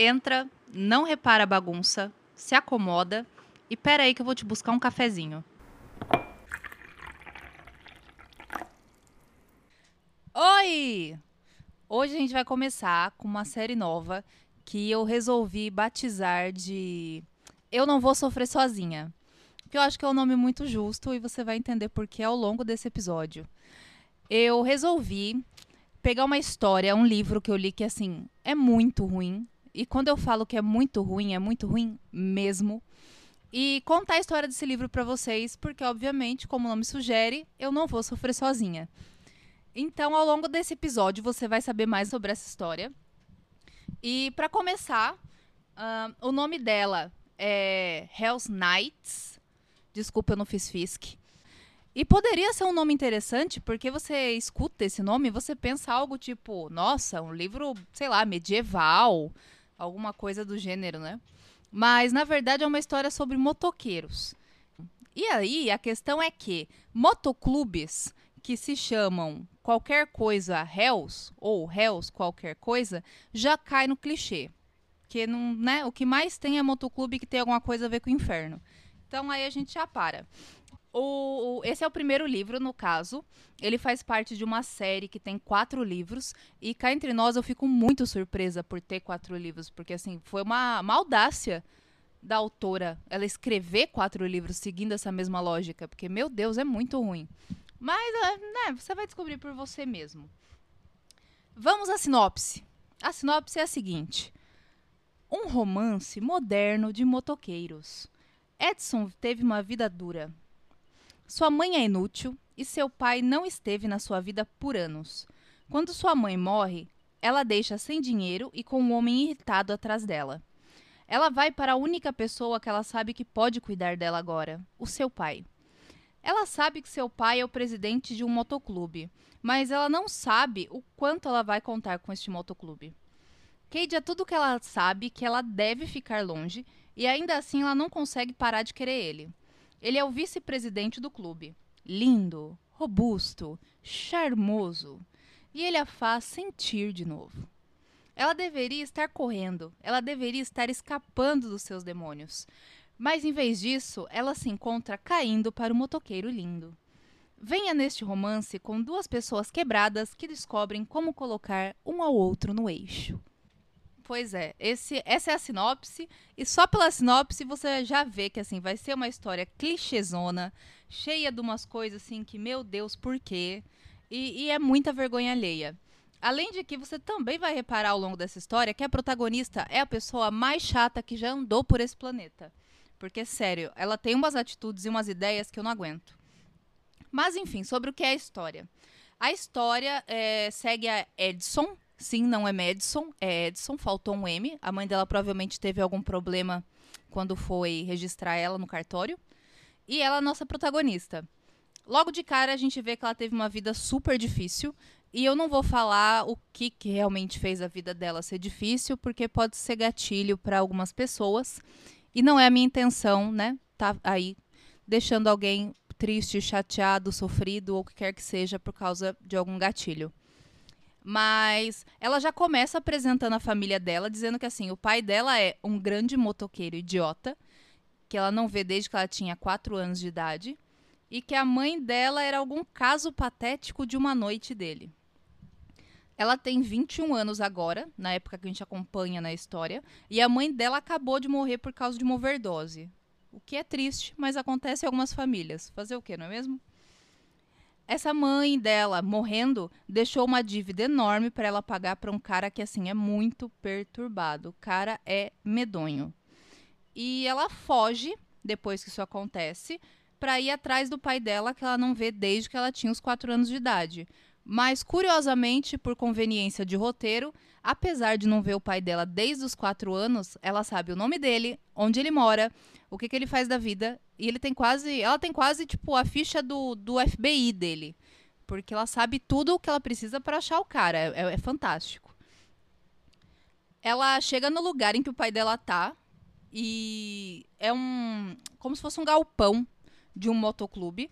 Entra, não repara a bagunça, se acomoda e pera aí que eu vou te buscar um cafezinho. Oi! Hoje a gente vai começar com uma série nova que eu resolvi batizar de Eu Não Vou Sofrer Sozinha. Que eu acho que é um nome muito justo e você vai entender por que ao longo desse episódio. Eu resolvi pegar uma história, um livro que eu li que assim é muito ruim. E quando eu falo que é muito ruim, é muito ruim mesmo. E contar a história desse livro para vocês, porque obviamente, como o nome sugere, eu não vou sofrer sozinha. Então, ao longo desse episódio, você vai saber mais sobre essa história. E para começar, uh, o nome dela é Hell's Knights. Desculpa, eu não fiz Fisk. E poderia ser um nome interessante, porque você escuta esse nome e você pensa algo tipo, nossa, um livro, sei lá, medieval, alguma coisa do gênero, né? Mas na verdade é uma história sobre motoqueiros. E aí a questão é que motoclubes que se chamam qualquer coisa Hells ou Hells qualquer coisa já cai no clichê. Que não, né, o que mais tem é motoclube que tem alguma coisa a ver com o inferno. Então aí a gente já para. O, esse é o primeiro livro, no caso. Ele faz parte de uma série que tem quatro livros. E cá entre nós eu fico muito surpresa por ter quatro livros, porque assim, foi uma, uma audácia da autora ela escrever quatro livros seguindo essa mesma lógica, porque, meu Deus, é muito ruim. Mas, é, né, você vai descobrir por você mesmo. Vamos à sinopse. A sinopse é a seguinte: um romance moderno de motoqueiros. Edson teve uma vida dura. Sua mãe é inútil e seu pai não esteve na sua vida por anos. Quando sua mãe morre, ela deixa sem dinheiro e com um homem irritado atrás dela. Ela vai para a única pessoa que ela sabe que pode cuidar dela agora: o seu pai. Ela sabe que seu pai é o presidente de um motoclube, mas ela não sabe o quanto ela vai contar com este motoclube. Cade é tudo que ela sabe que ela deve ficar longe e ainda assim ela não consegue parar de querer ele. Ele é o vice-presidente do clube. Lindo, robusto, charmoso. E ele a faz sentir de novo. Ela deveria estar correndo, ela deveria estar escapando dos seus demônios. Mas em vez disso, ela se encontra caindo para o motoqueiro lindo. Venha neste romance com duas pessoas quebradas que descobrem como colocar um ao outro no eixo. Pois é, esse, essa é a sinopse, e só pela sinopse você já vê que assim vai ser uma história clichêzona, cheia de umas coisas assim que, meu Deus, por quê? E, e é muita vergonha alheia. Além de que você também vai reparar ao longo dessa história que a protagonista é a pessoa mais chata que já andou por esse planeta. Porque, sério, ela tem umas atitudes e umas ideias que eu não aguento. Mas, enfim, sobre o que é a história. A história é, segue a Edson. Sim, não é Madison, é Edson, faltou um M. A mãe dela provavelmente teve algum problema quando foi registrar ela no cartório. E ela é a nossa protagonista. Logo de cara, a gente vê que ela teve uma vida super difícil. E eu não vou falar o que, que realmente fez a vida dela ser difícil, porque pode ser gatilho para algumas pessoas. E não é a minha intenção, né? Tá aí deixando alguém triste, chateado, sofrido ou o que quer que seja por causa de algum gatilho. Mas ela já começa apresentando a família dela, dizendo que assim, o pai dela é um grande motoqueiro idiota, que ela não vê desde que ela tinha 4 anos de idade, e que a mãe dela era algum caso patético de uma noite dele. Ela tem 21 anos agora, na época que a gente acompanha na história, e a mãe dela acabou de morrer por causa de uma overdose. O que é triste, mas acontece em algumas famílias. Fazer o quê, não é mesmo? Essa mãe dela, morrendo, deixou uma dívida enorme para ela pagar para um cara que assim é muito perturbado. O cara é medonho. E ela foge depois que isso acontece para ir atrás do pai dela que ela não vê desde que ela tinha os 4 anos de idade. Mas, curiosamente, por conveniência de roteiro, apesar de não ver o pai dela desde os quatro anos, ela sabe o nome dele, onde ele mora, o que, que ele faz da vida. E ele tem quase. Ela tem quase, tipo, a ficha do, do FBI dele. Porque ela sabe tudo o que ela precisa para achar o cara. É, é fantástico. Ela chega no lugar em que o pai dela tá. E é um. como se fosse um galpão de um motoclube.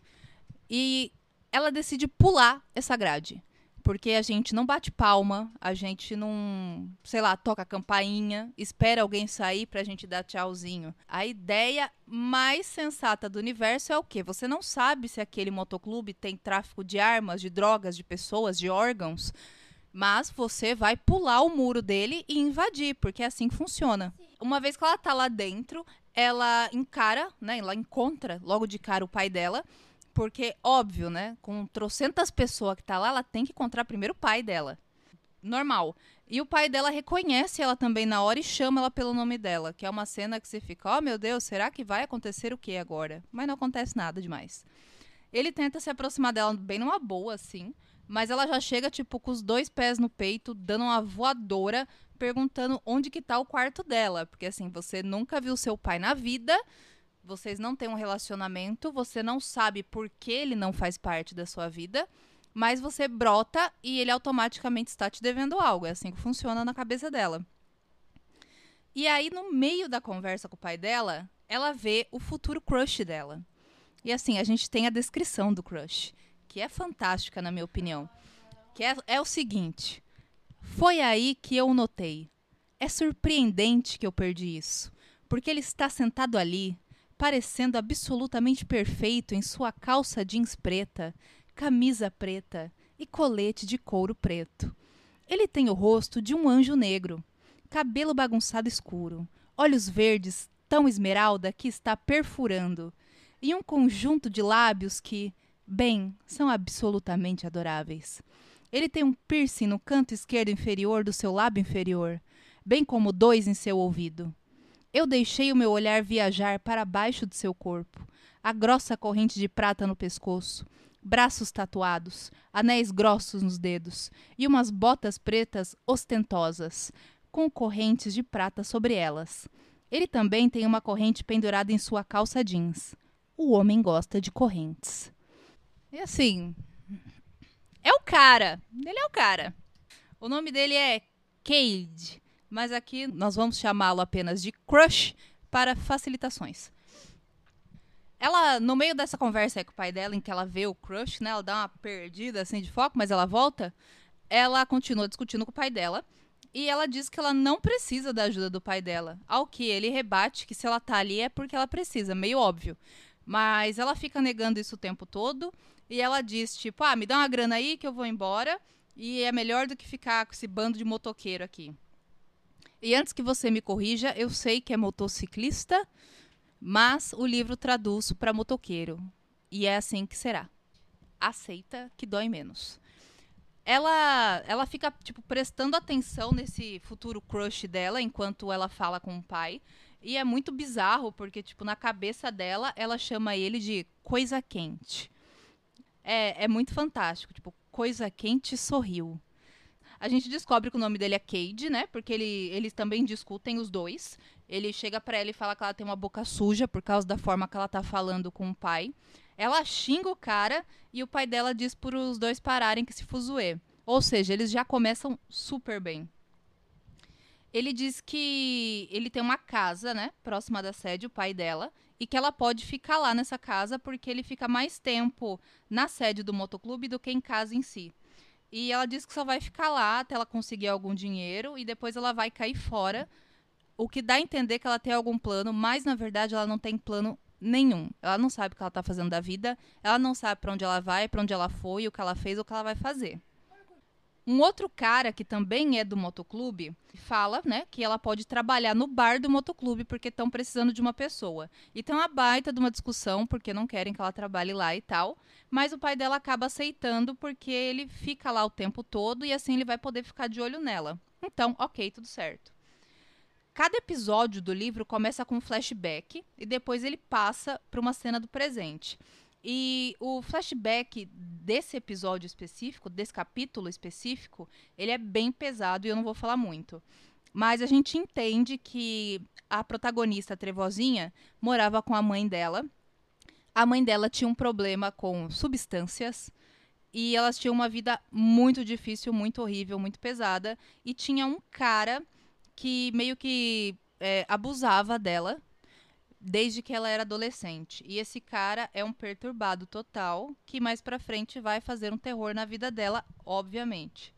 E ela decide pular essa grade. Porque a gente não bate palma, a gente não, sei lá, toca campainha, espera alguém sair pra gente dar tchauzinho. A ideia mais sensata do universo é o quê? Você não sabe se aquele motoclube tem tráfico de armas, de drogas, de pessoas, de órgãos, mas você vai pular o muro dele e invadir, porque é assim que funciona. Uma vez que ela tá lá dentro, ela encara, né? Ela encontra logo de cara o pai dela porque, óbvio, né? Com trocentas pessoas que tá lá, ela tem que encontrar primeiro o pai dela. Normal. E o pai dela reconhece ela também na hora e chama ela pelo nome dela, que é uma cena que você fica, ó oh, meu Deus, será que vai acontecer o que agora? Mas não acontece nada demais. Ele tenta se aproximar dela bem numa boa, assim, mas ela já chega, tipo, com os dois pés no peito, dando uma voadora, perguntando onde que tá o quarto dela. Porque, assim, você nunca viu seu pai na vida, vocês não têm um relacionamento, você não sabe por que ele não faz parte da sua vida, mas você brota e ele automaticamente está te devendo algo. É assim que funciona na cabeça dela. E aí, no meio da conversa com o pai dela, ela vê o futuro crush dela. E assim, a gente tem a descrição do crush, que é fantástica, na minha opinião. Que é, é o seguinte: Foi aí que eu notei. É surpreendente que eu perdi isso, porque ele está sentado ali, parecendo absolutamente perfeito em sua calça jeans preta, camisa preta e colete de couro preto. Ele tem o rosto de um anjo negro, cabelo bagunçado escuro, olhos verdes tão esmeralda que está perfurando, e um conjunto de lábios que, bem, são absolutamente adoráveis. Ele tem um piercing no canto esquerdo inferior do seu lábio inferior, bem como dois em seu ouvido. Eu deixei o meu olhar viajar para baixo de seu corpo, a grossa corrente de prata no pescoço, braços tatuados, anéis grossos nos dedos e umas botas pretas ostentosas, com correntes de prata sobre elas. Ele também tem uma corrente pendurada em sua calça jeans. O homem gosta de correntes. E assim, é o cara. Ele é o cara. O nome dele é Cade mas aqui nós vamos chamá-lo apenas de Crush para facilitações. Ela, no meio dessa conversa com o pai dela, em que ela vê o Crush, né, ela dá uma perdida assim de foco, mas ela volta, ela continua discutindo com o pai dela. E ela diz que ela não precisa da ajuda do pai dela. Ao que ele rebate que se ela tá ali é porque ela precisa, meio óbvio. Mas ela fica negando isso o tempo todo. E ela diz, tipo, ah, me dá uma grana aí que eu vou embora. E é melhor do que ficar com esse bando de motoqueiro aqui. E antes que você me corrija, eu sei que é motociclista, mas o livro traduz para motoqueiro. E é assim que será. Aceita que dói menos. Ela, ela fica tipo prestando atenção nesse futuro crush dela enquanto ela fala com o pai. E é muito bizarro porque tipo na cabeça dela ela chama ele de coisa quente. É, é muito fantástico, tipo coisa quente sorriu. A gente descobre que o nome dele é Cade, né? Porque ele, eles também discutem os dois. Ele chega para ela e fala que ela tem uma boca suja por causa da forma que ela tá falando com o pai. Ela xinga o cara e o pai dela diz para os dois pararem que se fuzuê. Ou seja, eles já começam super bem. Ele diz que ele tem uma casa, né, próxima da sede, o pai dela, e que ela pode ficar lá nessa casa porque ele fica mais tempo na sede do motoclube do que em casa em si. E ela diz que só vai ficar lá até ela conseguir algum dinheiro e depois ela vai cair fora. O que dá a entender que ela tem algum plano, mas na verdade ela não tem plano nenhum. Ela não sabe o que ela está fazendo da vida, ela não sabe para onde ela vai, para onde ela foi, o que ela fez, o que ela vai fazer. Um outro cara que também é do motoclube fala, né, que ela pode trabalhar no bar do motoclube porque estão precisando de uma pessoa. E tem uma baita de uma discussão porque não querem que ela trabalhe lá e tal. Mas o pai dela acaba aceitando porque ele fica lá o tempo todo e assim ele vai poder ficar de olho nela. Então, ok, tudo certo. Cada episódio do livro começa com um flashback e depois ele passa para uma cena do presente. E o flashback desse episódio específico, desse capítulo específico, ele é bem pesado e eu não vou falar muito. Mas a gente entende que a protagonista, Trevozinha, morava com a mãe dela. A mãe dela tinha um problema com substâncias e elas tinham uma vida muito difícil, muito horrível, muito pesada. E tinha um cara que meio que é, abusava dela desde que ela era adolescente. E esse cara é um perturbado total, que mais pra frente vai fazer um terror na vida dela, obviamente.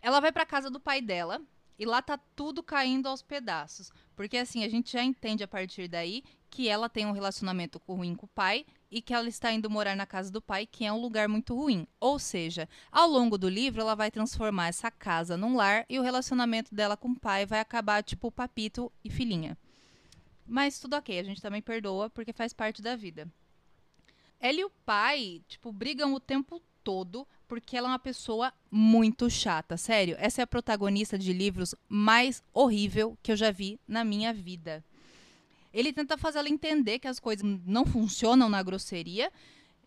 Ela vai pra casa do pai dela e lá tá tudo caindo aos pedaços, porque assim, a gente já entende a partir daí que ela tem um relacionamento ruim com o pai e que ela está indo morar na casa do pai, que é um lugar muito ruim. Ou seja, ao longo do livro, ela vai transformar essa casa num lar e o relacionamento dela com o pai vai acabar tipo papito e filhinha. Mas tudo ok, a gente também perdoa porque faz parte da vida. Ela e o pai, tipo, brigam o tempo todo porque ela é uma pessoa muito chata. Sério, essa é a protagonista de livros mais horrível que eu já vi na minha vida. Ele tenta fazer ela entender que as coisas não funcionam na grosseria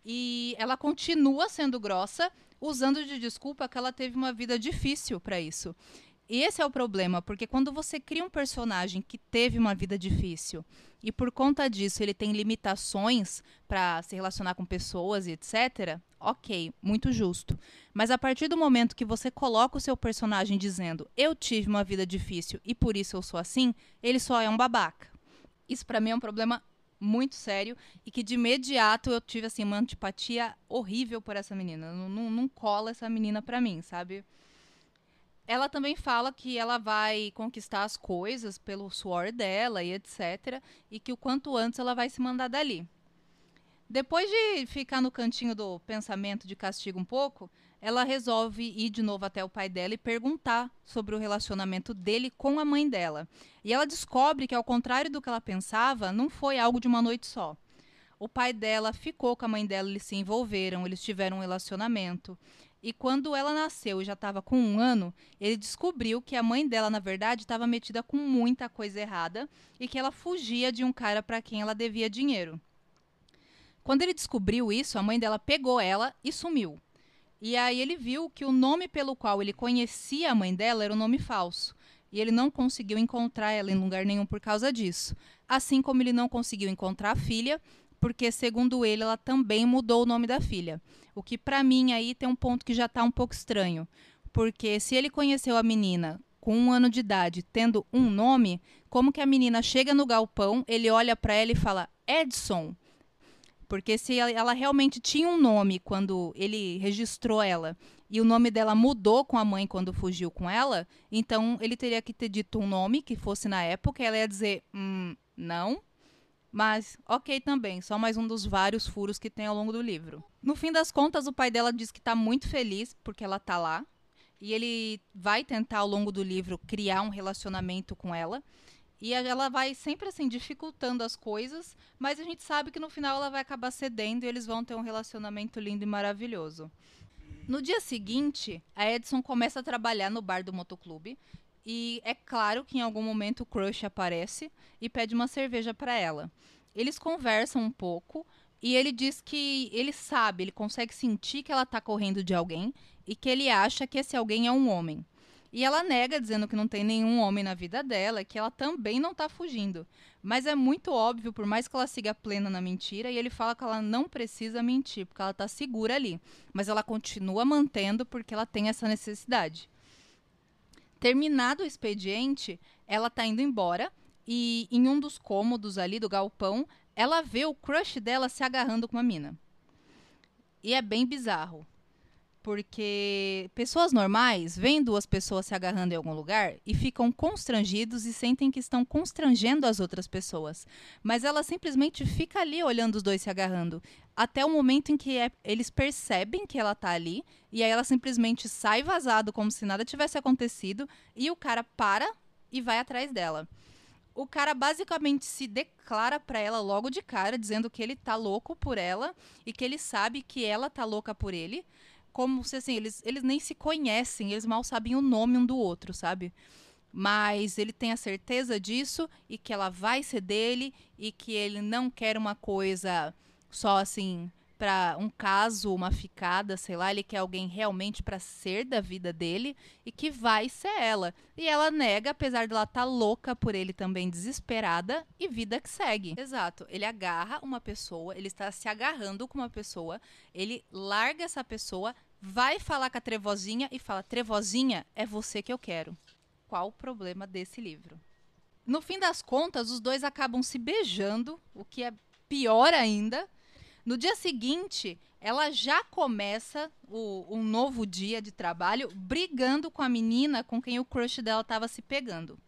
e ela continua sendo grossa, usando de desculpa que ela teve uma vida difícil para isso. E esse é o problema, porque quando você cria um personagem que teve uma vida difícil e por conta disso ele tem limitações para se relacionar com pessoas e etc., ok, muito justo. Mas a partir do momento que você coloca o seu personagem dizendo eu tive uma vida difícil e por isso eu sou assim, ele só é um babaca. Isso para mim é um problema muito sério e que de imediato eu tive assim uma antipatia horrível por essa menina. Não, não, não cola essa menina para mim, sabe? Ela também fala que ela vai conquistar as coisas pelo suor dela e etc. E que o quanto antes ela vai se mandar dali. Depois de ficar no cantinho do pensamento de castigo um pouco, ela resolve ir de novo até o pai dela e perguntar sobre o relacionamento dele com a mãe dela. E ela descobre que, ao contrário do que ela pensava, não foi algo de uma noite só. O pai dela ficou com a mãe dela, eles se envolveram, eles tiveram um relacionamento. E quando ela nasceu e já estava com um ano, ele descobriu que a mãe dela, na verdade, estava metida com muita coisa errada e que ela fugia de um cara para quem ela devia dinheiro. Quando ele descobriu isso, a mãe dela pegou ela e sumiu. E aí ele viu que o nome pelo qual ele conhecia a mãe dela era um nome falso. E ele não conseguiu encontrar ela em lugar nenhum por causa disso. Assim como ele não conseguiu encontrar a filha, porque segundo ele ela também mudou o nome da filha. O que para mim aí tem um ponto que já está um pouco estranho, porque se ele conheceu a menina com um ano de idade, tendo um nome, como que a menina chega no galpão, ele olha para ela e fala Edson? Porque se ela realmente tinha um nome quando ele registrou ela e o nome dela mudou com a mãe quando fugiu com ela, então ele teria que ter dito um nome que fosse na época, ela ia dizer, hum, não. Mas, ok também, só mais um dos vários furos que tem ao longo do livro. No fim das contas, o pai dela diz que está muito feliz porque ela está lá. E ele vai tentar, ao longo do livro, criar um relacionamento com ela. E ela vai sempre assim dificultando as coisas, mas a gente sabe que no final ela vai acabar cedendo e eles vão ter um relacionamento lindo e maravilhoso. No dia seguinte, a Edson começa a trabalhar no bar do motoclube e é claro que em algum momento o crush aparece e pede uma cerveja para ela. Eles conversam um pouco e ele diz que ele sabe, ele consegue sentir que ela está correndo de alguém e que ele acha que esse alguém é um homem. E ela nega, dizendo que não tem nenhum homem na vida dela, que ela também não está fugindo. Mas é muito óbvio, por mais que ela siga plena na mentira, e ele fala que ela não precisa mentir, porque ela está segura ali. Mas ela continua mantendo porque ela tem essa necessidade. Terminado o expediente, ela está indo embora e em um dos cômodos ali do galpão, ela vê o crush dela se agarrando com uma mina. E é bem bizarro. Porque pessoas normais veem duas pessoas se agarrando em algum lugar e ficam constrangidos e sentem que estão constrangendo as outras pessoas. Mas ela simplesmente fica ali olhando os dois se agarrando. Até o momento em que é, eles percebem que ela tá ali. E aí ela simplesmente sai vazado como se nada tivesse acontecido. E o cara para e vai atrás dela. O cara basicamente se declara para ela logo de cara, dizendo que ele tá louco por ela e que ele sabe que ela tá louca por ele como se assim, eles, eles nem se conhecem, eles mal sabem o nome um do outro, sabe? Mas ele tem a certeza disso e que ela vai ser dele e que ele não quer uma coisa só assim para um caso, uma ficada, sei lá, ele quer alguém realmente para ser da vida dele e que vai ser ela. E ela nega, apesar de ela estar tá louca por ele também, desesperada, e vida que segue. Exato. Ele agarra uma pessoa, ele está se agarrando com uma pessoa, ele larga essa pessoa, vai falar com a trevozinha e fala: Trevozinha, é você que eu quero. Qual o problema desse livro? No fim das contas, os dois acabam se beijando, o que é pior ainda. No dia seguinte, ela já começa o, um novo dia de trabalho brigando com a menina com quem o crush dela estava se pegando.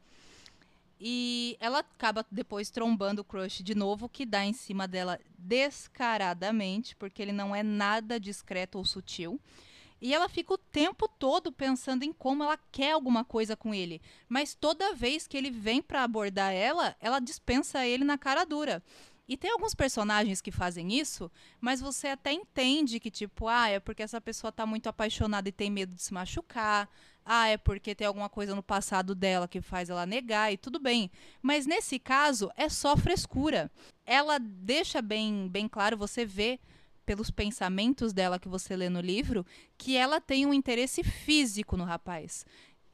E ela acaba depois trombando o crush de novo, que dá em cima dela descaradamente, porque ele não é nada discreto ou sutil. E ela fica o tempo todo pensando em como ela quer alguma coisa com ele. Mas toda vez que ele vem para abordar ela, ela dispensa ele na cara dura. E tem alguns personagens que fazem isso, mas você até entende que, tipo, ah, é porque essa pessoa tá muito apaixonada e tem medo de se machucar. Ah, é porque tem alguma coisa no passado dela que faz ela negar e tudo bem. Mas nesse caso, é só frescura. Ela deixa bem, bem claro, você vê pelos pensamentos dela que você lê no livro, que ela tem um interesse físico no rapaz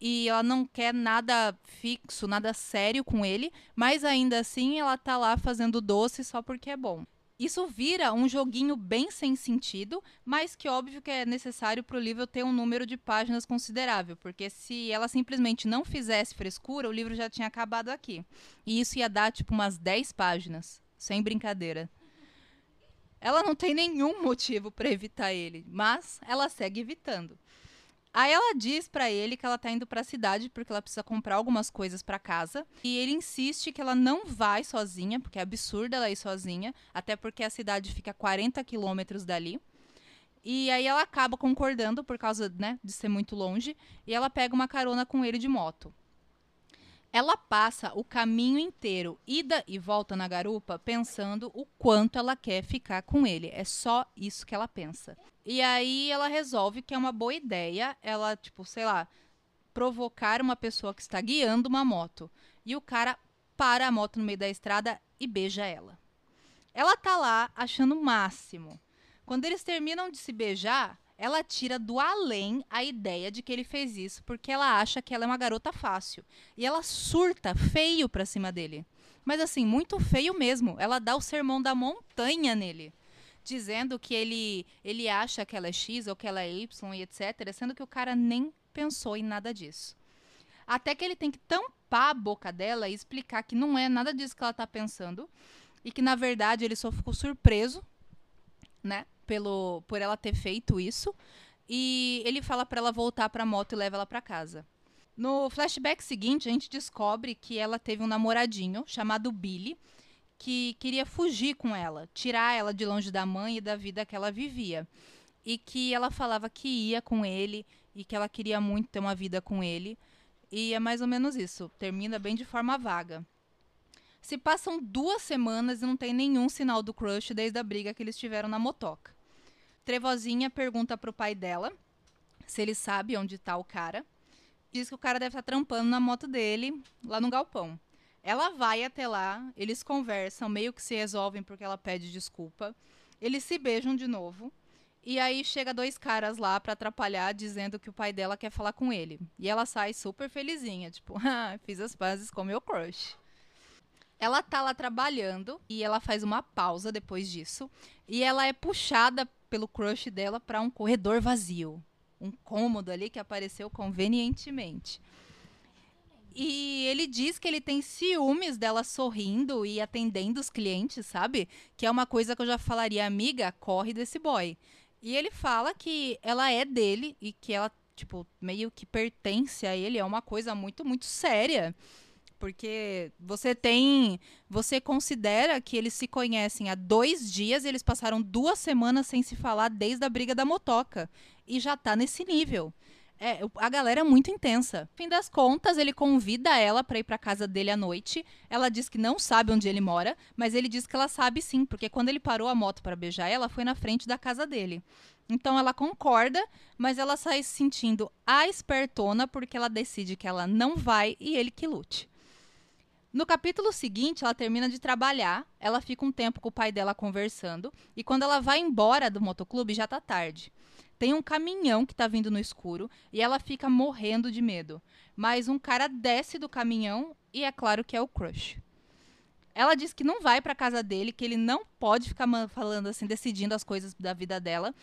e ela não quer nada fixo, nada sério com ele, mas ainda assim ela tá lá fazendo doce só porque é bom. Isso vira um joguinho bem sem sentido, mas que óbvio que é necessário para o livro ter um número de páginas considerável, porque se ela simplesmente não fizesse frescura, o livro já tinha acabado aqui. E isso ia dar tipo umas 10 páginas, sem brincadeira. Ela não tem nenhum motivo para evitar ele, mas ela segue evitando. Aí ela diz para ele que ela tá indo para a cidade porque ela precisa comprar algumas coisas para casa, e ele insiste que ela não vai sozinha, porque é absurdo ela ir sozinha, até porque a cidade fica a 40 quilômetros dali. E aí ela acaba concordando por causa, né, de ser muito longe, e ela pega uma carona com ele de moto. Ela passa o caminho inteiro, ida e volta na garupa, pensando o quanto ela quer ficar com ele. É só isso que ela pensa. E aí ela resolve que é uma boa ideia ela, tipo, sei lá, provocar uma pessoa que está guiando uma moto. E o cara para a moto no meio da estrada e beija ela. Ela tá lá achando o máximo. Quando eles terminam de se beijar, ela tira do além a ideia de que ele fez isso porque ela acha que ela é uma garota fácil. E ela surta feio pra cima dele. Mas assim, muito feio mesmo. Ela dá o sermão da montanha nele. Dizendo que ele, ele acha que ela é X ou que ela é Y e etc. Sendo que o cara nem pensou em nada disso. Até que ele tem que tampar a boca dela e explicar que não é nada disso que ela tá pensando. E que, na verdade, ele só ficou surpreso, né? pelo por ela ter feito isso. E ele fala para ela voltar para a moto e leva ela para casa. No flashback seguinte, a gente descobre que ela teve um namoradinho chamado Billy, que queria fugir com ela, tirar ela de longe da mãe e da vida que ela vivia. E que ela falava que ia com ele e que ela queria muito ter uma vida com ele. E é mais ou menos isso. Termina bem de forma vaga. Se passam duas semanas e não tem nenhum sinal do crush desde a briga que eles tiveram na motoca. Trevozinha pergunta pro pai dela se ele sabe onde tá o cara. Diz que o cara deve estar tá trampando na moto dele, lá no galpão. Ela vai até lá, eles conversam, meio que se resolvem porque ela pede desculpa. Eles se beijam de novo. E aí chega dois caras lá para atrapalhar, dizendo que o pai dela quer falar com ele. E ela sai super felizinha, tipo, ah, fiz as pazes com meu crush. Ela tá lá trabalhando e ela faz uma pausa depois disso. E ela é puxada pelo crush dela para um corredor vazio. Um cômodo ali que apareceu convenientemente. E ele diz que ele tem ciúmes dela sorrindo e atendendo os clientes, sabe? Que é uma coisa que eu já falaria, amiga, corre desse boy. E ele fala que ela é dele e que ela, tipo, meio que pertence a ele. É uma coisa muito, muito séria. Porque você tem. Você considera que eles se conhecem há dois dias e eles passaram duas semanas sem se falar desde a briga da motoca. E já tá nesse nível. É, a galera é muito intensa. Fim das contas, ele convida ela para ir para casa dele à noite. Ela diz que não sabe onde ele mora, mas ele diz que ela sabe sim, porque quando ele parou a moto para beijar ela, foi na frente da casa dele. Então ela concorda, mas ela sai se sentindo a espertona porque ela decide que ela não vai e ele que lute. No capítulo seguinte, ela termina de trabalhar, ela fica um tempo com o pai dela conversando, e quando ela vai embora do motoclube, já tá tarde. Tem um caminhão que tá vindo no escuro e ela fica morrendo de medo. Mas um cara desce do caminhão e é claro que é o crush. Ela diz que não vai para casa dele, que ele não pode ficar falando assim, decidindo as coisas da vida dela.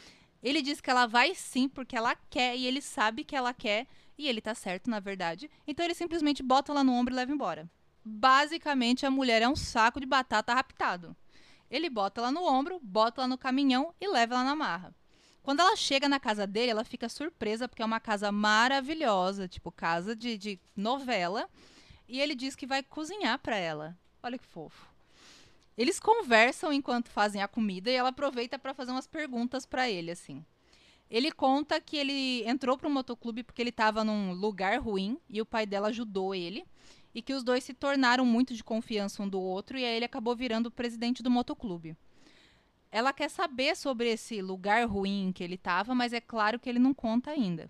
Ele diz que ela vai sim porque ela quer e ele sabe que ela quer e ele tá certo, na verdade. Então ele simplesmente bota ela no ombro e leva embora. Basicamente, a mulher é um saco de batata raptado. Ele bota ela no ombro, bota ela no caminhão e leva ela na marra. Quando ela chega na casa dele, ela fica surpresa porque é uma casa maravilhosa, tipo casa de, de novela. E ele diz que vai cozinhar para ela. Olha que fofo. Eles conversam enquanto fazem a comida e ela aproveita para fazer umas perguntas para ele, assim. Ele conta que ele entrou para o motoclube porque ele estava num lugar ruim e o pai dela ajudou ele e que os dois se tornaram muito de confiança um do outro e aí ele acabou virando o presidente do motoclube. Ela quer saber sobre esse lugar ruim que ele estava, mas é claro que ele não conta ainda.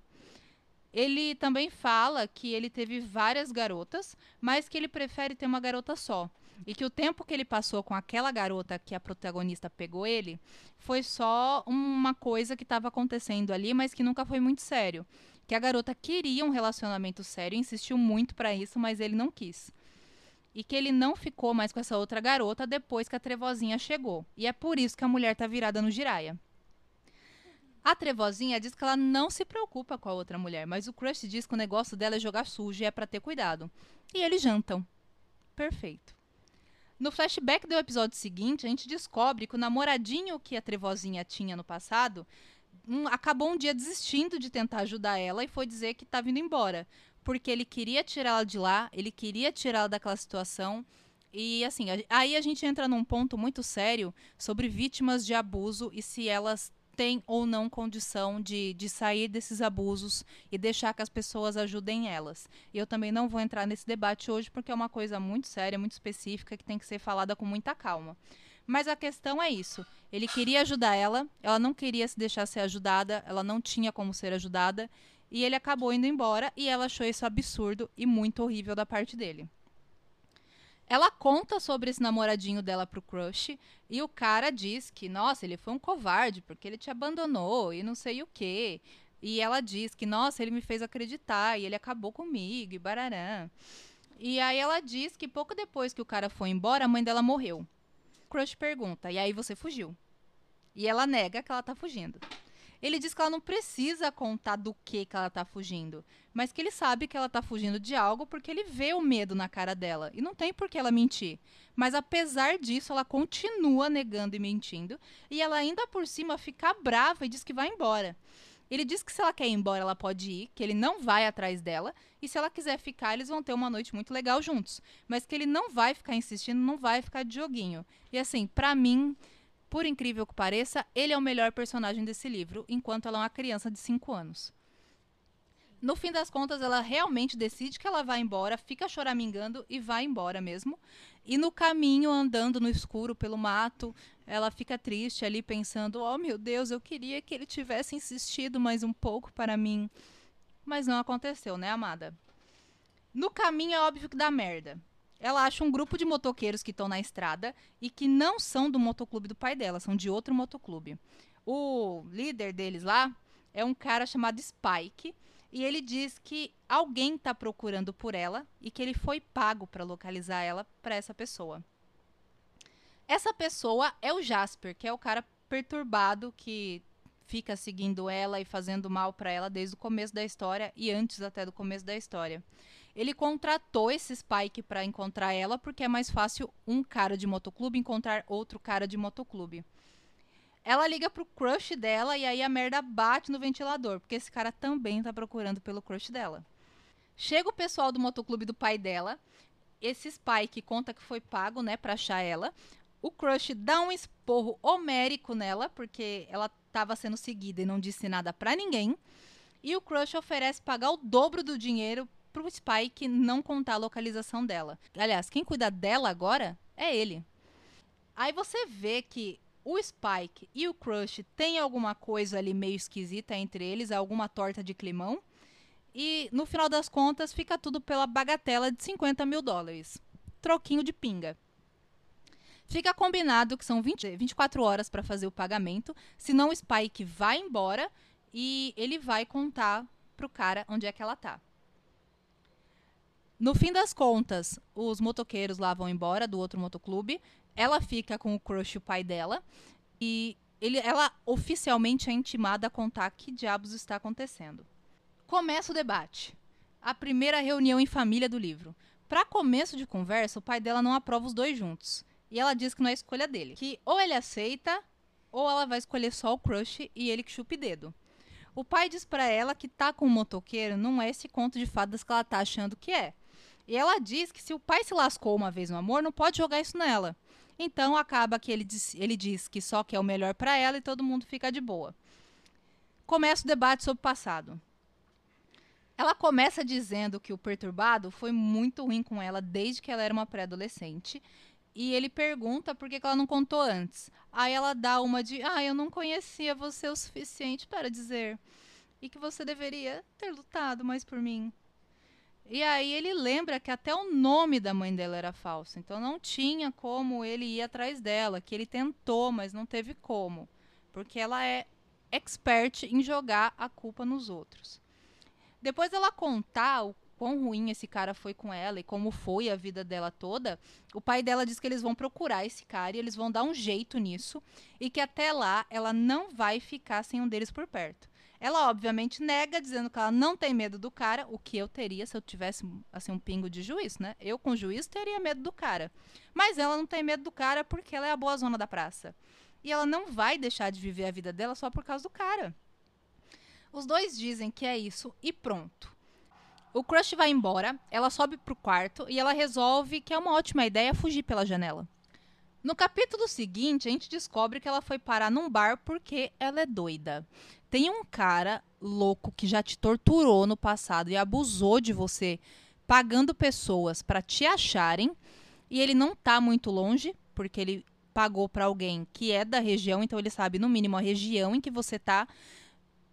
Ele também fala que ele teve várias garotas, mas que ele prefere ter uma garota só. E que o tempo que ele passou com aquela garota que a protagonista pegou ele foi só uma coisa que estava acontecendo ali, mas que nunca foi muito sério. Que a garota queria um relacionamento sério, insistiu muito para isso, mas ele não quis e que ele não ficou mais com essa outra garota depois que a Trevozinha chegou. E é por isso que a mulher tá virada no Jiraya. A Trevozinha diz que ela não se preocupa com a outra mulher, mas o Crush diz que o negócio dela é jogar sujo e é para ter cuidado. E eles jantam. Perfeito. No flashback do episódio seguinte, a gente descobre que o namoradinho que a Trevozinha tinha no passado um, acabou um dia desistindo de tentar ajudar ela e foi dizer que estava indo embora porque ele queria tirá-la de lá, ele queria tirá-la daquela situação. E assim, aí a gente entra num ponto muito sério sobre vítimas de abuso e se elas têm ou não condição de, de sair desses abusos e deixar que as pessoas ajudem elas. E eu também não vou entrar nesse debate hoje porque é uma coisa muito séria, muito específica, que tem que ser falada com muita calma. Mas a questão é isso. Ele queria ajudar ela, ela não queria se deixar ser ajudada, ela não tinha como ser ajudada. E ele acabou indo embora e ela achou isso absurdo e muito horrível da parte dele. Ela conta sobre esse namoradinho dela pro crush e o cara diz que, nossa, ele foi um covarde porque ele te abandonou e não sei o quê. E ela diz que, nossa, ele me fez acreditar e ele acabou comigo e bararã. E aí ela diz que pouco depois que o cara foi embora, a mãe dela morreu. Crush pergunta: "E aí você fugiu?" E ela nega que ela tá fugindo. Ele diz que ela não precisa contar do que, que ela tá fugindo, mas que ele sabe que ela tá fugindo de algo porque ele vê o medo na cara dela. E não tem por que ela mentir. Mas apesar disso, ela continua negando e mentindo. E ela ainda por cima fica brava e diz que vai embora. Ele diz que se ela quer ir embora, ela pode ir, que ele não vai atrás dela, e se ela quiser ficar, eles vão ter uma noite muito legal juntos. Mas que ele não vai ficar insistindo, não vai ficar de joguinho. E assim, para mim, por incrível que pareça, ele é o melhor personagem desse livro, enquanto ela é uma criança de 5 anos. No fim das contas, ela realmente decide que ela vai embora, fica choramingando e vai embora mesmo. E no caminho, andando no escuro pelo mato, ela fica triste ali, pensando: Oh meu Deus, eu queria que ele tivesse insistido mais um pouco para mim. Mas não aconteceu, né, amada? No caminho é óbvio que dá merda ela acha um grupo de motoqueiros que estão na estrada e que não são do motoclube do pai dela, são de outro motoclube. O líder deles lá é um cara chamado Spike e ele diz que alguém está procurando por ela e que ele foi pago para localizar ela para essa pessoa. Essa pessoa é o Jasper, que é o cara perturbado que fica seguindo ela e fazendo mal para ela desde o começo da história e antes até do começo da história. Ele contratou esse Spike para encontrar ela porque é mais fácil um cara de motoclube encontrar outro cara de motoclube. Ela liga pro crush dela e aí a merda bate no ventilador, porque esse cara também tá procurando pelo crush dela. Chega o pessoal do motoclube do pai dela. Esse Spike conta que foi pago, né, pra achar ela. O crush dá um esporro homérico nela, porque ela estava sendo seguida e não disse nada para ninguém. E o crush oferece pagar o dobro do dinheiro pro Spike não contar a localização dela. Aliás, quem cuida dela agora é ele. Aí você vê que o Spike e o Crush têm alguma coisa ali meio esquisita entre eles, alguma torta de climão. E no final das contas fica tudo pela bagatela de 50 mil dólares. Troquinho de pinga. Fica combinado que são 20, 24 horas para fazer o pagamento, senão o Spike vai embora e ele vai contar pro cara onde é que ela tá. No fim das contas, os motoqueiros lá vão embora do outro motoclube. Ela fica com o crush, o pai dela. E ele, ela oficialmente é intimada a contar que diabos está acontecendo. Começa o debate. A primeira reunião em família do livro. Pra começo de conversa, o pai dela não aprova os dois juntos. E ela diz que não é escolha dele. Que ou ele aceita, ou ela vai escolher só o crush e ele que chupe dedo. O pai diz para ela que tá com o motoqueiro não é esse conto de fadas que ela tá achando que é. E ela diz que se o pai se lascou uma vez no amor, não pode jogar isso nela. Então acaba que ele diz, ele diz que só quer o melhor para ela e todo mundo fica de boa. Começa o debate sobre o passado. Ela começa dizendo que o perturbado foi muito ruim com ela desde que ela era uma pré-adolescente. E ele pergunta por que ela não contou antes. Aí ela dá uma de: Ah, eu não conhecia você o suficiente para dizer. E que você deveria ter lutado mais por mim. E aí ele lembra que até o nome da mãe dela era falso. Então não tinha como ele ir atrás dela. Que ele tentou, mas não teve como. Porque ela é expert em jogar a culpa nos outros. Depois ela contar o quão ruim esse cara foi com ela e como foi a vida dela toda, o pai dela diz que eles vão procurar esse cara e eles vão dar um jeito nisso e que até lá ela não vai ficar sem um deles por perto. Ela obviamente nega, dizendo que ela não tem medo do cara, o que eu teria se eu tivesse assim um pingo de juiz, né? Eu com juiz teria medo do cara. Mas ela não tem medo do cara porque ela é a boa zona da praça. E ela não vai deixar de viver a vida dela só por causa do cara. Os dois dizem que é isso e pronto. O crush vai embora, ela sobe pro quarto e ela resolve que é uma ótima ideia fugir pela janela. No capítulo seguinte, a gente descobre que ela foi parar num bar porque ela é doida. Tem um cara louco que já te torturou no passado e abusou de você, pagando pessoas para te acharem, e ele não tá muito longe, porque ele pagou para alguém que é da região, então ele sabe no mínimo a região em que você tá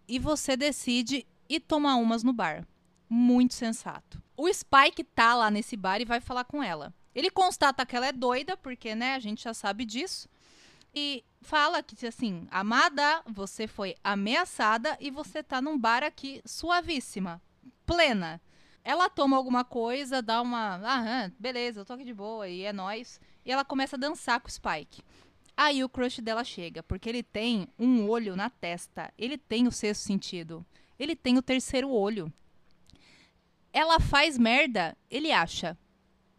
e você decide ir tomar umas no bar. Muito sensato. O Spike tá lá nesse bar e vai falar com ela. Ele constata que ela é doida, porque, né, a gente já sabe disso. E fala que, assim, amada, você foi ameaçada e você tá num bar aqui suavíssima, plena. Ela toma alguma coisa, dá uma. Ah, beleza, eu tô aqui de boa e é nós. E ela começa a dançar com o Spike. Aí o crush dela chega, porque ele tem um olho na testa. Ele tem o sexto sentido. Ele tem o terceiro olho. Ela faz merda, ele acha.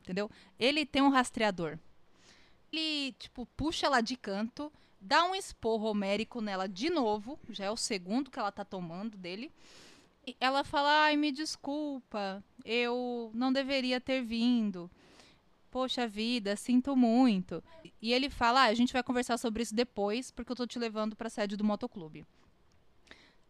Entendeu? Ele tem um rastreador. Ele, tipo, puxa ela de canto, dá um esporro homérico nela de novo. Já é o segundo que ela tá tomando dele. E ela fala: Ai, me desculpa, eu não deveria ter vindo poxa vida, sinto muito. E ele fala, ah, a gente vai conversar sobre isso depois, porque eu tô te levando pra sede do motoclube.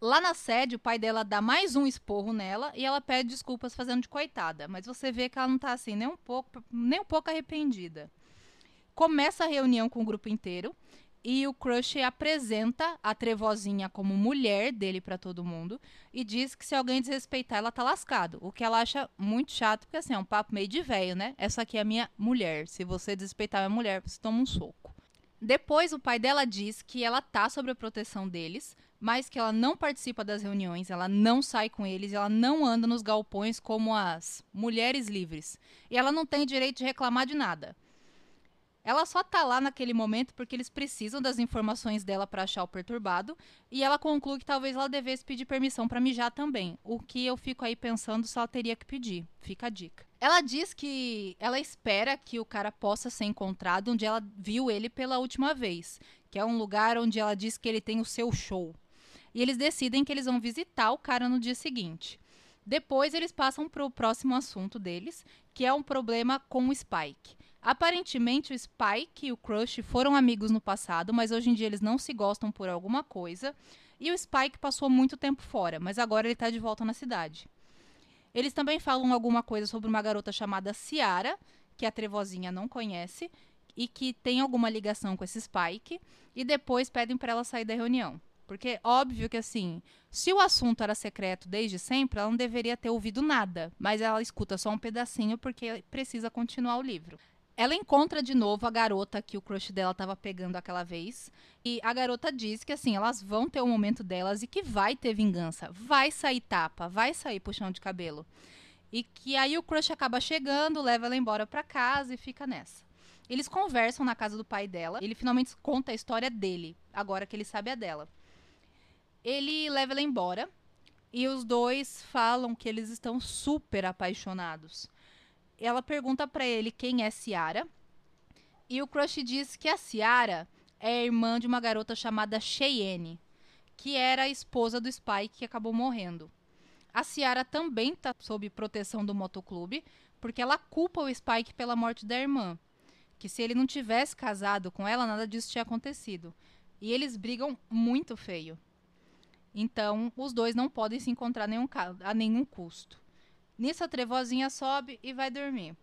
Lá na sede, o pai dela dá mais um esporro nela e ela pede desculpas fazendo de coitada. Mas você vê que ela não tá assim, nem um pouco, nem um pouco arrependida. Começa a reunião com o grupo inteiro e o Crush apresenta a Trevozinha como mulher dele para todo mundo e diz que se alguém desrespeitar, ela tá lascado. O que ela acha muito chato, porque assim, é um papo meio de velho, né? Essa aqui é a minha mulher. Se você desrespeitar a minha mulher, você toma um soco. Depois, o pai dela diz que ela tá sob a proteção deles, mas que ela não participa das reuniões, ela não sai com eles, ela não anda nos galpões como as mulheres livres. E ela não tem direito de reclamar de nada. Ela só tá lá naquele momento porque eles precisam das informações dela para achar o perturbado, e ela conclui que talvez ela devesse pedir permissão para mijar também, o que eu fico aí pensando se ela teria que pedir. Fica a dica. Ela diz que ela espera que o cara possa ser encontrado onde ela viu ele pela última vez, que é um lugar onde ela diz que ele tem o seu show. E eles decidem que eles vão visitar o cara no dia seguinte. Depois eles passam para o próximo assunto deles, que é um problema com o Spike. Aparentemente, o Spike e o Crush foram amigos no passado, mas hoje em dia eles não se gostam por alguma coisa. E o Spike passou muito tempo fora, mas agora ele está de volta na cidade. Eles também falam alguma coisa sobre uma garota chamada Ciara, que a Trevozinha não conhece, e que tem alguma ligação com esse Spike, e depois pedem para ela sair da reunião. Porque, óbvio que assim, se o assunto era secreto desde sempre, ela não deveria ter ouvido nada, mas ela escuta só um pedacinho porque precisa continuar o livro. Ela encontra de novo a garota que o crush dela estava pegando aquela vez. E a garota diz que assim, elas vão ter o momento delas e que vai ter vingança. Vai sair tapa, vai sair puxão de cabelo. E que aí o crush acaba chegando, leva ela embora para casa e fica nessa. Eles conversam na casa do pai dela. Ele finalmente conta a história dele, agora que ele sabe a dela. Ele leva ela embora e os dois falam que eles estão super apaixonados ela pergunta para ele quem é Ciara. E o Crush diz que a Ciara é irmã de uma garota chamada Cheyenne, que era a esposa do Spike que acabou morrendo. A Ciara também está sob proteção do motoclube, porque ela culpa o Spike pela morte da irmã. Que se ele não tivesse casado com ela, nada disso tinha acontecido. E eles brigam muito feio. Então, os dois não podem se encontrar nenhum, a nenhum custo. Nisso, a Trevozinha sobe e vai dormir.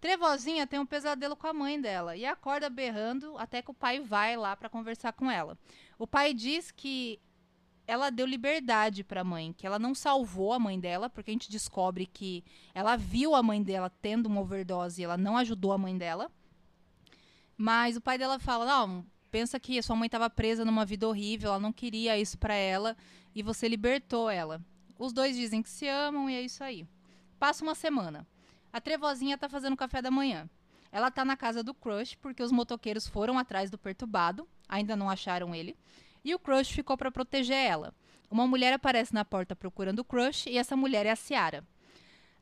Trevozinha tem um pesadelo com a mãe dela e acorda berrando até que o pai vai lá para conversar com ela. O pai diz que ela deu liberdade para a mãe, que ela não salvou a mãe dela, porque a gente descobre que ela viu a mãe dela tendo uma overdose e ela não ajudou a mãe dela. Mas o pai dela fala: "Não, pensa que a sua mãe estava presa numa vida horrível, ela não queria isso para ela e você libertou ela". Os dois dizem que se amam e é isso aí. Passa uma semana. A Trevozinha tá fazendo café da manhã. Ela tá na casa do Crush porque os motoqueiros foram atrás do perturbado, ainda não acharam ele e o Crush ficou para proteger ela. Uma mulher aparece na porta procurando o Crush e essa mulher é a Ciara.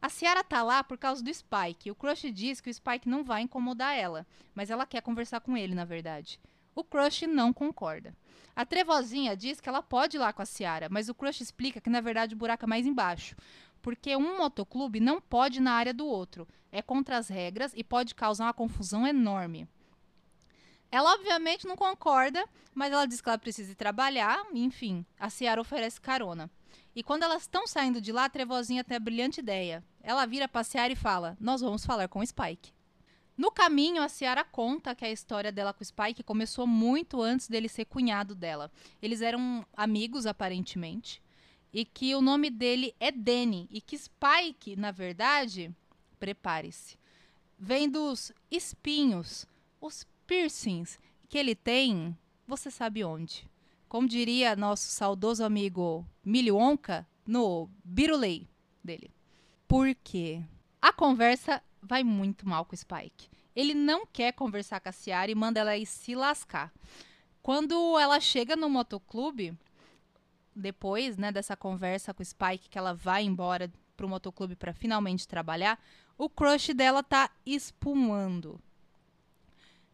A Ciara tá lá por causa do Spike. O Crush diz que o Spike não vai incomodar ela, mas ela quer conversar com ele, na verdade. O Crush não concorda. A Trevozinha diz que ela pode ir lá com a Ciara, mas o Crush explica que na verdade o buraco é mais embaixo, porque um motoclube não pode ir na área do outro. É contra as regras e pode causar uma confusão enorme. Ela obviamente não concorda, mas ela diz que ela precisa ir trabalhar, enfim, a Ciara oferece carona. E quando elas estão saindo de lá, a Trevozinha tem a brilhante ideia. Ela vira Ciara e fala: Nós vamos falar com o Spike. No caminho, a Ciara conta que a história dela com o Spike começou muito antes dele ser cunhado dela. Eles eram amigos, aparentemente, e que o nome dele é Danny, e que Spike, na verdade, prepare-se, vem dos espinhos, os piercings que ele tem, você sabe onde. Como diria nosso saudoso amigo Milho Onca no Birulei dele. Por quê? A conversa vai muito mal com o Spike. Ele não quer conversar com a Ciara e manda ela ir se lascar. Quando ela chega no motoclube, depois né, dessa conversa com o Spike, que ela vai embora pro motoclube para finalmente trabalhar, o crush dela tá espumando.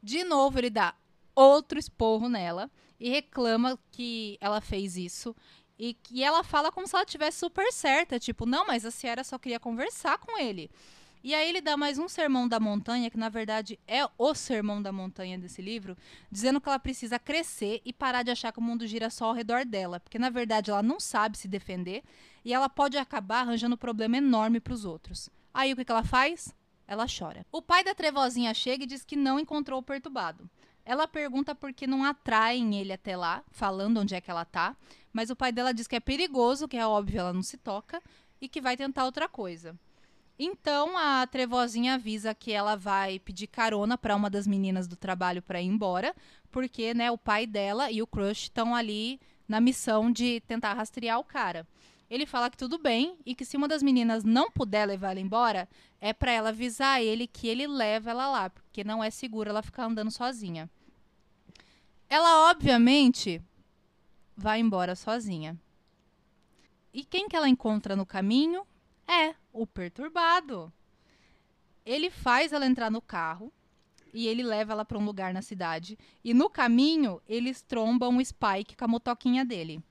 De novo, ele dá outro esporro nela e reclama que ela fez isso. E que ela fala como se ela tivesse super certa, tipo, não, mas a Ciara só queria conversar com ele. E aí ele dá mais um sermão da montanha, que na verdade é o sermão da montanha desse livro, dizendo que ela precisa crescer e parar de achar que o mundo gira só ao redor dela, porque na verdade ela não sabe se defender e ela pode acabar arranjando um problema enorme para os outros. Aí o que, que ela faz? Ela chora. O pai da trevozinha chega e diz que não encontrou o perturbado. Ela pergunta por que não atraem ele até lá, falando onde é que ela tá, mas o pai dela diz que é perigoso, que é óbvio ela não se toca e que vai tentar outra coisa. Então a trevozinha avisa que ela vai pedir carona para uma das meninas do trabalho para ir embora, porque né, o pai dela e o crush estão ali na missão de tentar rastrear o cara. Ele fala que tudo bem e que se uma das meninas não puder levar ela embora, é para ela avisar ele que ele leva ela lá, porque não é seguro ela ficar andando sozinha. Ela obviamente vai embora sozinha. E quem que ela encontra no caminho? É o perturbado. Ele faz ela entrar no carro e ele leva ela para um lugar na cidade. E no caminho, eles trombam o Spike com a motoquinha dele.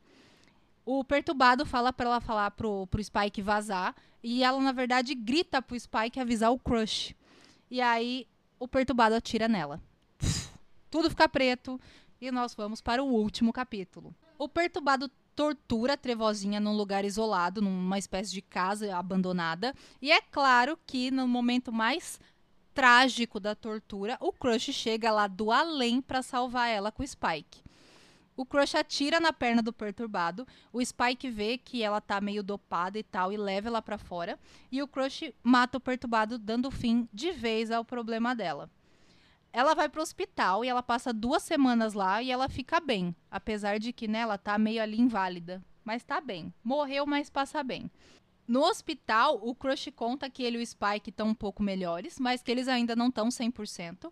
O perturbado fala para ela falar pro, pro Spike vazar. E ela, na verdade, grita pro Spike avisar o crush. E aí o perturbado atira nela. Tudo fica preto. E nós vamos para o último capítulo. O perturbado tortura a Trevozinha num lugar isolado, numa espécie de casa abandonada. E é claro que no momento mais trágico da tortura, o Crush chega lá do além para salvar ela com o Spike. O Crush atira na perna do perturbado. O Spike vê que ela tá meio dopada e tal e leva ela para fora. E o Crush mata o perturbado, dando fim de vez ao problema dela. Ela vai pro hospital e ela passa duas semanas lá e ela fica bem. Apesar de que né, ela tá meio ali inválida. Mas tá bem. Morreu, mas passa bem. No hospital, o Crush conta que ele e o Spike estão um pouco melhores, mas que eles ainda não estão 100%.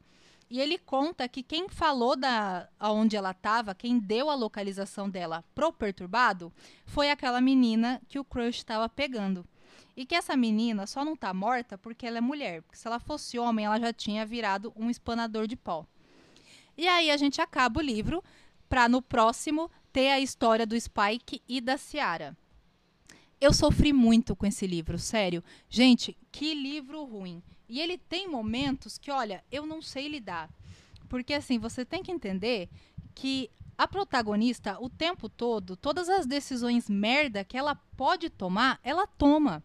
E ele conta que quem falou da onde ela estava, quem deu a localização dela pro perturbado, foi aquela menina que o crush estava pegando. E que essa menina só não tá morta porque ela é mulher. Porque se ela fosse homem, ela já tinha virado um espanador de pó. E aí a gente acaba o livro para no próximo ter a história do Spike e da Ciara. Eu sofri muito com esse livro, sério. Gente, que livro ruim. E ele tem momentos que, olha, eu não sei lidar. Porque assim, você tem que entender que a protagonista, o tempo todo, todas as decisões merda que ela pode tomar, ela toma.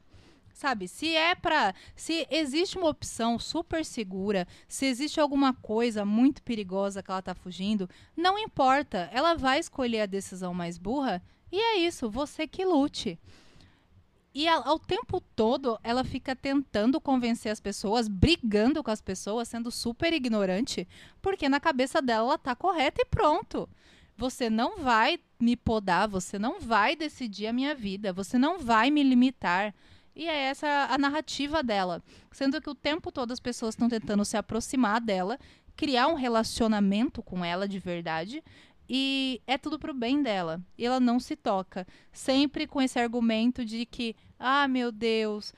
Sabe, se é para, se existe uma opção super segura, se existe alguma coisa muito perigosa que ela tá fugindo, não importa, ela vai escolher a decisão mais burra e é isso, você que lute. E ao, tempo todo ela fica tentando convencer as pessoas, brigando com as pessoas, sendo super ignorante, porque na cabeça dela ela tá correta e pronto. Você não vai me podar, você não vai decidir a minha vida, você não vai me limitar. E é essa a narrativa dela. Sendo que o tempo todo as pessoas estão tentando se aproximar dela, criar um relacionamento com ela de verdade. E é tudo pro bem dela. E ela não se toca. Sempre com esse argumento de que, ah, meu Deus,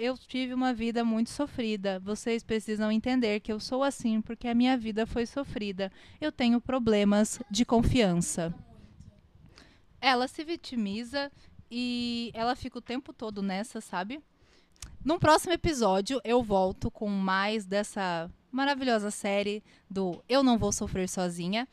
eu tive uma vida muito sofrida. Vocês precisam entender que eu sou assim porque a minha vida foi sofrida. Eu tenho problemas de confiança. Ela se vitimiza e ela fica o tempo todo nessa, sabe? Num próximo episódio, eu volto com mais dessa maravilhosa série do Eu Não Vou Sofrer Sozinha.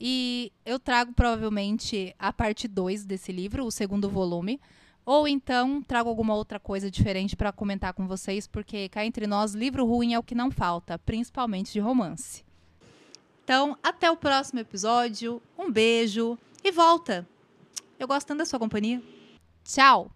E eu trago provavelmente a parte 2 desse livro, o segundo volume. Ou então trago alguma outra coisa diferente para comentar com vocês, porque cá entre nós, livro ruim é o que não falta, principalmente de romance. Então, até o próximo episódio. Um beijo e volta! Eu gosto tanto da sua companhia. Tchau!